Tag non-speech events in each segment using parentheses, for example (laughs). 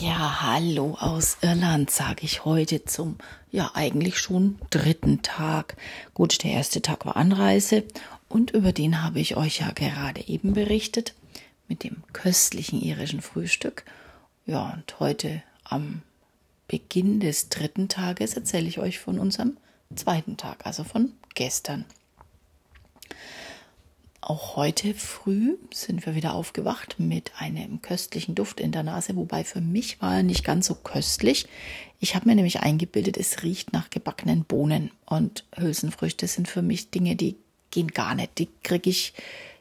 Ja, hallo aus Irland, sage ich heute zum, ja, eigentlich schon dritten Tag. Gut, der erste Tag war Anreise und über den habe ich euch ja gerade eben berichtet mit dem köstlichen irischen Frühstück. Ja, und heute am Beginn des dritten Tages erzähle ich euch von unserem zweiten Tag, also von gestern. Auch heute früh sind wir wieder aufgewacht mit einem köstlichen Duft in der Nase, wobei für mich war er nicht ganz so köstlich. Ich habe mir nämlich eingebildet, es riecht nach gebackenen Bohnen und Hülsenfrüchte sind für mich Dinge, die gehen gar nicht. Die kriege ich,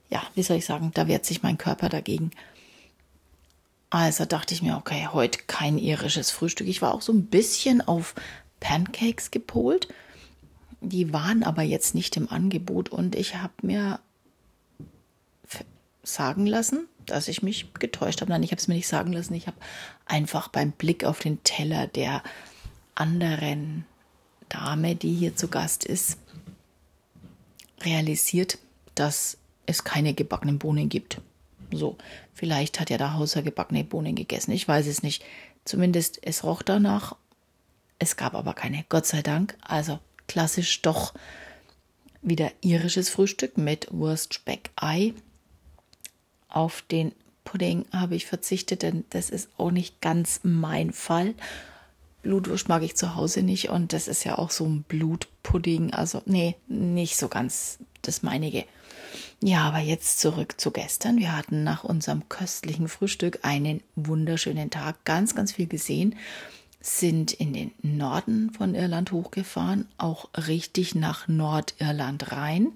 ja, wie soll ich sagen, da wehrt sich mein Körper dagegen. Also dachte ich mir, okay, heute kein irisches Frühstück. Ich war auch so ein bisschen auf Pancakes gepolt. Die waren aber jetzt nicht im Angebot und ich habe mir sagen lassen, dass ich mich getäuscht habe. Nein, ich habe es mir nicht sagen lassen. Ich habe einfach beim Blick auf den Teller der anderen Dame, die hier zu Gast ist, realisiert, dass es keine gebackenen Bohnen gibt. So, vielleicht hat ja der Hauser gebackene Bohnen gegessen. Ich weiß es nicht. Zumindest es roch danach. Es gab aber keine, Gott sei Dank. Also klassisch doch wieder irisches Frühstück mit Wurst, Speck, Ei auf den Pudding habe ich verzichtet, denn das ist auch nicht ganz mein Fall. Blutwurst mag ich zu Hause nicht und das ist ja auch so ein Blutpudding. Also, nee, nicht so ganz das meinige. Ja, aber jetzt zurück zu gestern. Wir hatten nach unserem köstlichen Frühstück einen wunderschönen Tag, ganz, ganz viel gesehen, sind in den Norden von Irland hochgefahren, auch richtig nach Nordirland rein.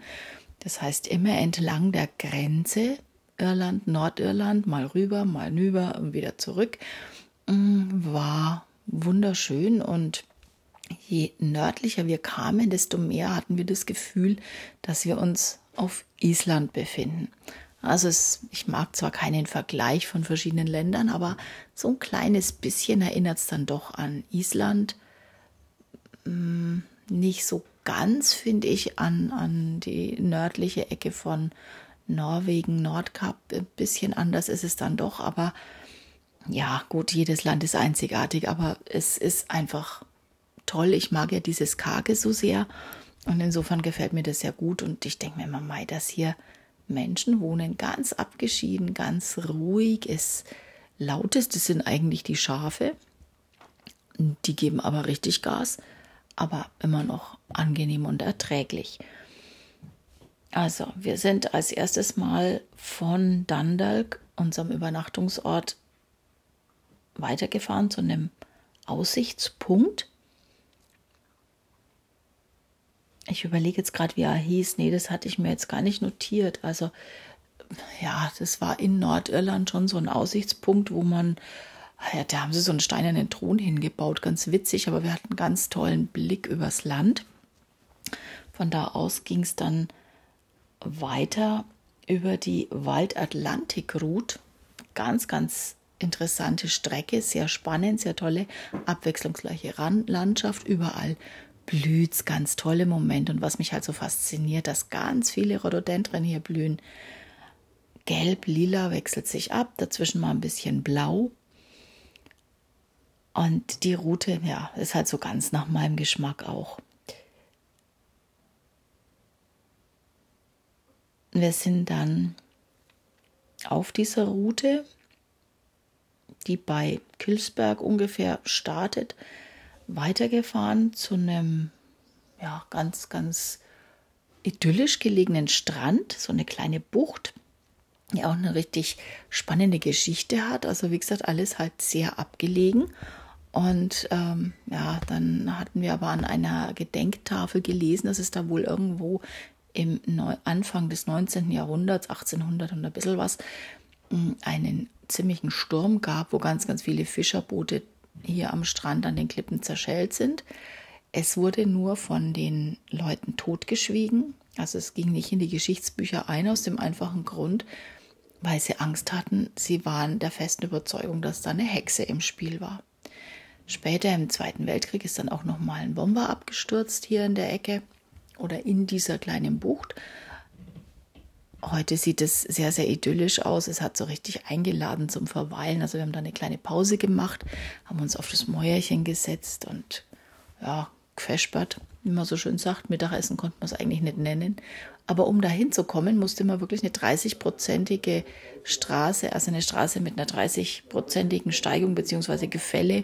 Das heißt immer entlang der Grenze Irland, Nordirland, mal rüber, mal nüber und wieder zurück. Mm, war wunderschön und je nördlicher wir kamen, desto mehr hatten wir das Gefühl, dass wir uns auf Island befinden. Also es, ich mag zwar keinen Vergleich von verschiedenen Ländern, aber so ein kleines bisschen erinnert es dann doch an Island. Mm, nicht so ganz, finde ich, an, an die nördliche Ecke von Norwegen, Nordkap, ein bisschen anders ist es dann doch, aber ja, gut, jedes Land ist einzigartig, aber es ist einfach toll. Ich mag ja dieses Karge so sehr und insofern gefällt mir das sehr gut und ich denke mir immer, Mai, dass hier Menschen wohnen ganz abgeschieden, ganz ruhig. Es lauteste sind eigentlich die Schafe. Die geben aber richtig Gas, aber immer noch angenehm und erträglich. Also, wir sind als erstes Mal von Dundalk, unserem Übernachtungsort, weitergefahren zu einem Aussichtspunkt. Ich überlege jetzt gerade, wie er hieß. Nee, das hatte ich mir jetzt gar nicht notiert. Also, ja, das war in Nordirland schon so ein Aussichtspunkt, wo man, ja, da haben sie so einen steinernen Thron hingebaut, ganz witzig, aber wir hatten einen ganz tollen Blick übers Land. Von da aus ging es dann weiter über die Waldatlantik-Route. Ganz, ganz interessante Strecke, sehr spannend, sehr tolle, abwechslungsreiche Landschaft, überall blüht ganz tolle Momente. Und was mich halt so fasziniert, dass ganz viele Rhododendren hier blühen. Gelb, lila wechselt sich ab, dazwischen mal ein bisschen blau. Und die Route, ja, ist halt so ganz nach meinem Geschmack auch. Wir sind dann auf dieser Route, die bei Kilsberg ungefähr startet, weitergefahren zu einem ja, ganz, ganz idyllisch gelegenen Strand, so eine kleine Bucht, die auch eine richtig spannende Geschichte hat. Also wie gesagt, alles halt sehr abgelegen. Und ähm, ja, dann hatten wir aber an einer Gedenktafel gelesen, dass es da wohl irgendwo im Anfang des 19. Jahrhunderts, 1800 und ein bisschen was, einen ziemlichen Sturm gab, wo ganz, ganz viele Fischerboote hier am Strand an den Klippen zerschellt sind. Es wurde nur von den Leuten totgeschwiegen. Also es ging nicht in die Geschichtsbücher ein, aus dem einfachen Grund, weil sie Angst hatten. Sie waren der festen Überzeugung, dass da eine Hexe im Spiel war. Später im Zweiten Weltkrieg ist dann auch nochmal ein Bomber abgestürzt hier in der Ecke oder in dieser kleinen Bucht. heute sieht es sehr, sehr idyllisch aus. Es hat so richtig eingeladen zum Verweilen. Also wir haben da eine kleine Pause gemacht, haben uns auf das Mäuerchen gesetzt und ja, gefespert, wie man so schön sagt. Mittagessen konnte man es eigentlich nicht nennen. Aber um da hinzukommen, musste man wirklich eine 30-prozentige Straße, also eine Straße mit einer 30-prozentigen Steigung bzw. Gefälle,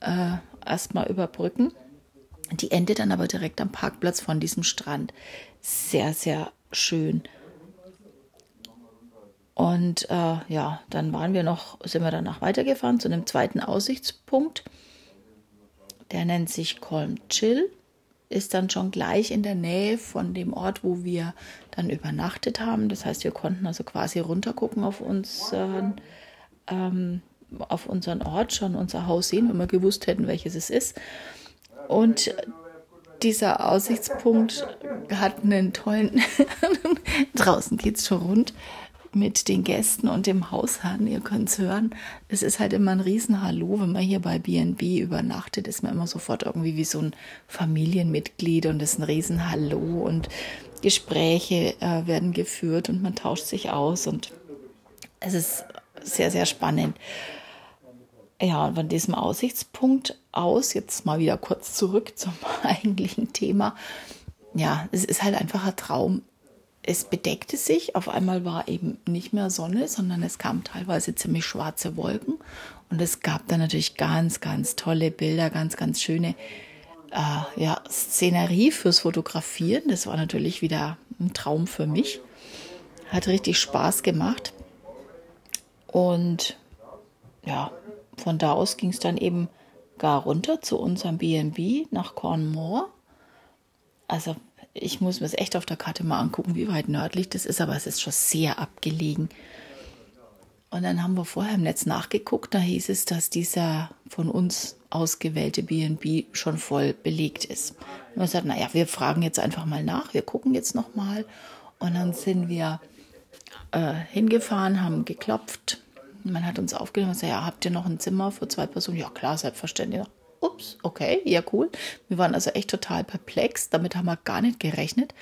äh, erstmal überbrücken. Die endet dann aber direkt am Parkplatz von diesem Strand. Sehr, sehr schön. Und äh, ja, dann waren wir noch, sind wir danach weitergefahren zu einem zweiten Aussichtspunkt. Der nennt sich Colm Chill ist dann schon gleich in der Nähe von dem Ort, wo wir dann übernachtet haben. Das heißt, wir konnten also quasi runtergucken auf unseren, ähm, auf unseren Ort, schon unser Haus sehen, wenn wir gewusst hätten, welches es ist. Und dieser Aussichtspunkt hat einen tollen, (laughs) draußen geht es schon rund, mit den Gästen und dem Hausherrn. Ihr könnt es hören. Es ist halt immer ein Riesenhallo. Wenn man hier bei BNB übernachtet, ist man immer sofort irgendwie wie so ein Familienmitglied und es ist ein Riesenhallo und Gespräche äh, werden geführt und man tauscht sich aus und es ist sehr, sehr spannend. Ja, und von diesem Aussichtspunkt aus, jetzt mal wieder kurz zurück (laughs) zum eigentlichen Thema. Ja, es ist halt einfach ein Traum, es bedeckte sich, auf einmal war eben nicht mehr Sonne, sondern es kamen teilweise ziemlich schwarze Wolken und es gab dann natürlich ganz, ganz tolle Bilder, ganz, ganz schöne äh, ja, Szenerie fürs Fotografieren. Das war natürlich wieder ein Traum für mich. Hat richtig Spaß gemacht. Und ja, von da aus ging es dann eben gar runter zu unserem BNB nach Cornmore. Also ich muss mir es echt auf der Karte mal angucken, wie weit nördlich das ist, aber es ist schon sehr abgelegen. Und dann haben wir vorher im Netz nachgeguckt, da hieß es, dass dieser von uns ausgewählte BNB schon voll belegt ist. Und wir gesagt, naja, wir fragen jetzt einfach mal nach, wir gucken jetzt nochmal. Und dann sind wir äh, hingefahren, haben geklopft. Man hat uns aufgenommen und gesagt, ja, habt ihr noch ein Zimmer für zwei Personen? Ja, klar, selbstverständlich ups, okay, ja cool. Wir waren also echt total perplex, damit haben wir gar nicht gerechnet.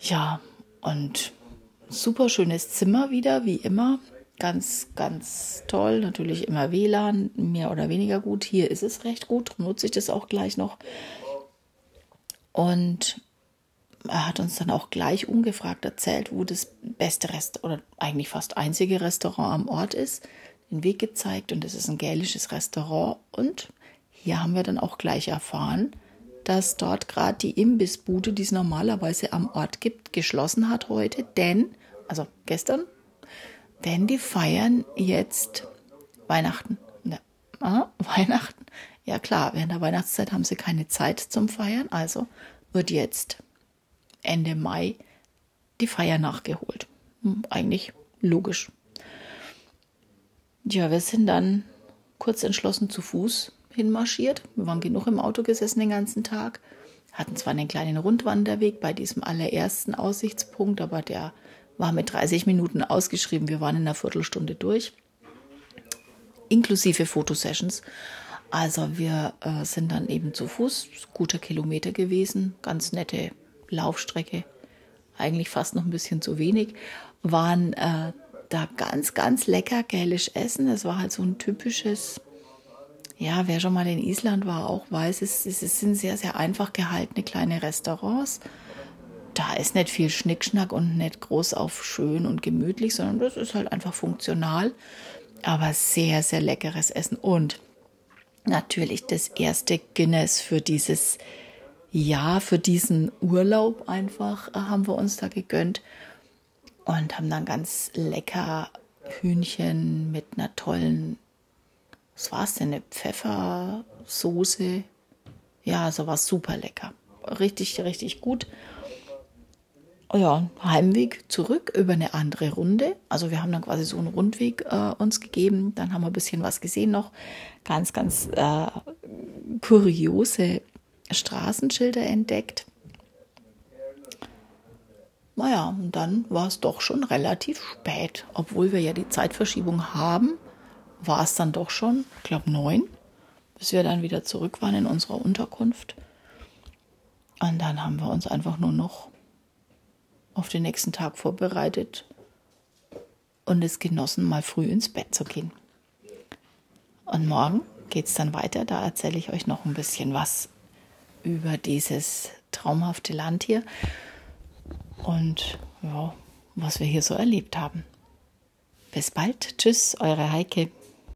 Ja, und super schönes Zimmer wieder, wie immer. Ganz, ganz toll. Natürlich immer WLAN, mehr oder weniger gut. Hier ist es recht gut, nutze ich das auch gleich noch. Und er hat uns dann auch gleich ungefragt erzählt, wo das beste Restaurant oder eigentlich fast einzige Restaurant am Ort ist. Den Weg gezeigt und es ist ein gälisches Restaurant und hier haben wir dann auch gleich erfahren, dass dort gerade die Imbissbude, die es normalerweise am Ort gibt, geschlossen hat heute, denn, also gestern, denn die feiern jetzt Weihnachten. Ja, ah, (laughs) Weihnachten. Ja klar, während der Weihnachtszeit haben sie keine Zeit zum Feiern, also wird jetzt Ende Mai die Feier nachgeholt. Hm, eigentlich logisch. Ja, wir sind dann kurz entschlossen zu Fuß hinmarschiert. Wir waren genug im Auto gesessen den ganzen Tag. Hatten zwar einen kleinen Rundwanderweg bei diesem allerersten Aussichtspunkt, aber der war mit 30 Minuten ausgeschrieben. Wir waren in einer Viertelstunde durch, inklusive Fotosessions. Also wir äh, sind dann eben zu Fuß, guter Kilometer gewesen, ganz nette Laufstrecke, eigentlich fast noch ein bisschen zu wenig, waren äh, da ganz, ganz lecker gälisch essen. Es war halt so ein typisches ja, wer schon mal in Island war, auch weiß, es, es sind sehr, sehr einfach gehaltene kleine Restaurants. Da ist nicht viel Schnickschnack und nicht groß auf schön und gemütlich, sondern das ist halt einfach funktional, aber sehr, sehr leckeres Essen. Und natürlich das erste Guinness für dieses Jahr, für diesen Urlaub einfach äh, haben wir uns da gegönnt und haben dann ganz lecker Hühnchen mit einer tollen was war es denn, eine Pfeffersoße. Ja, also war super lecker. Richtig, richtig gut. Ja, Heimweg zurück über eine andere Runde. Also wir haben dann quasi so einen Rundweg äh, uns gegeben. Dann haben wir ein bisschen was gesehen noch. Ganz, ganz äh, kuriose Straßenschilder entdeckt. Naja, und dann war es doch schon relativ spät, obwohl wir ja die Zeitverschiebung haben war es dann doch schon, ich glaube neun, bis wir dann wieder zurück waren in unserer Unterkunft. Und dann haben wir uns einfach nur noch auf den nächsten Tag vorbereitet und es genossen, mal früh ins Bett zu gehen. Und morgen geht es dann weiter. Da erzähle ich euch noch ein bisschen was über dieses traumhafte Land hier und ja, was wir hier so erlebt haben. Bis bald. Tschüss, eure Heike.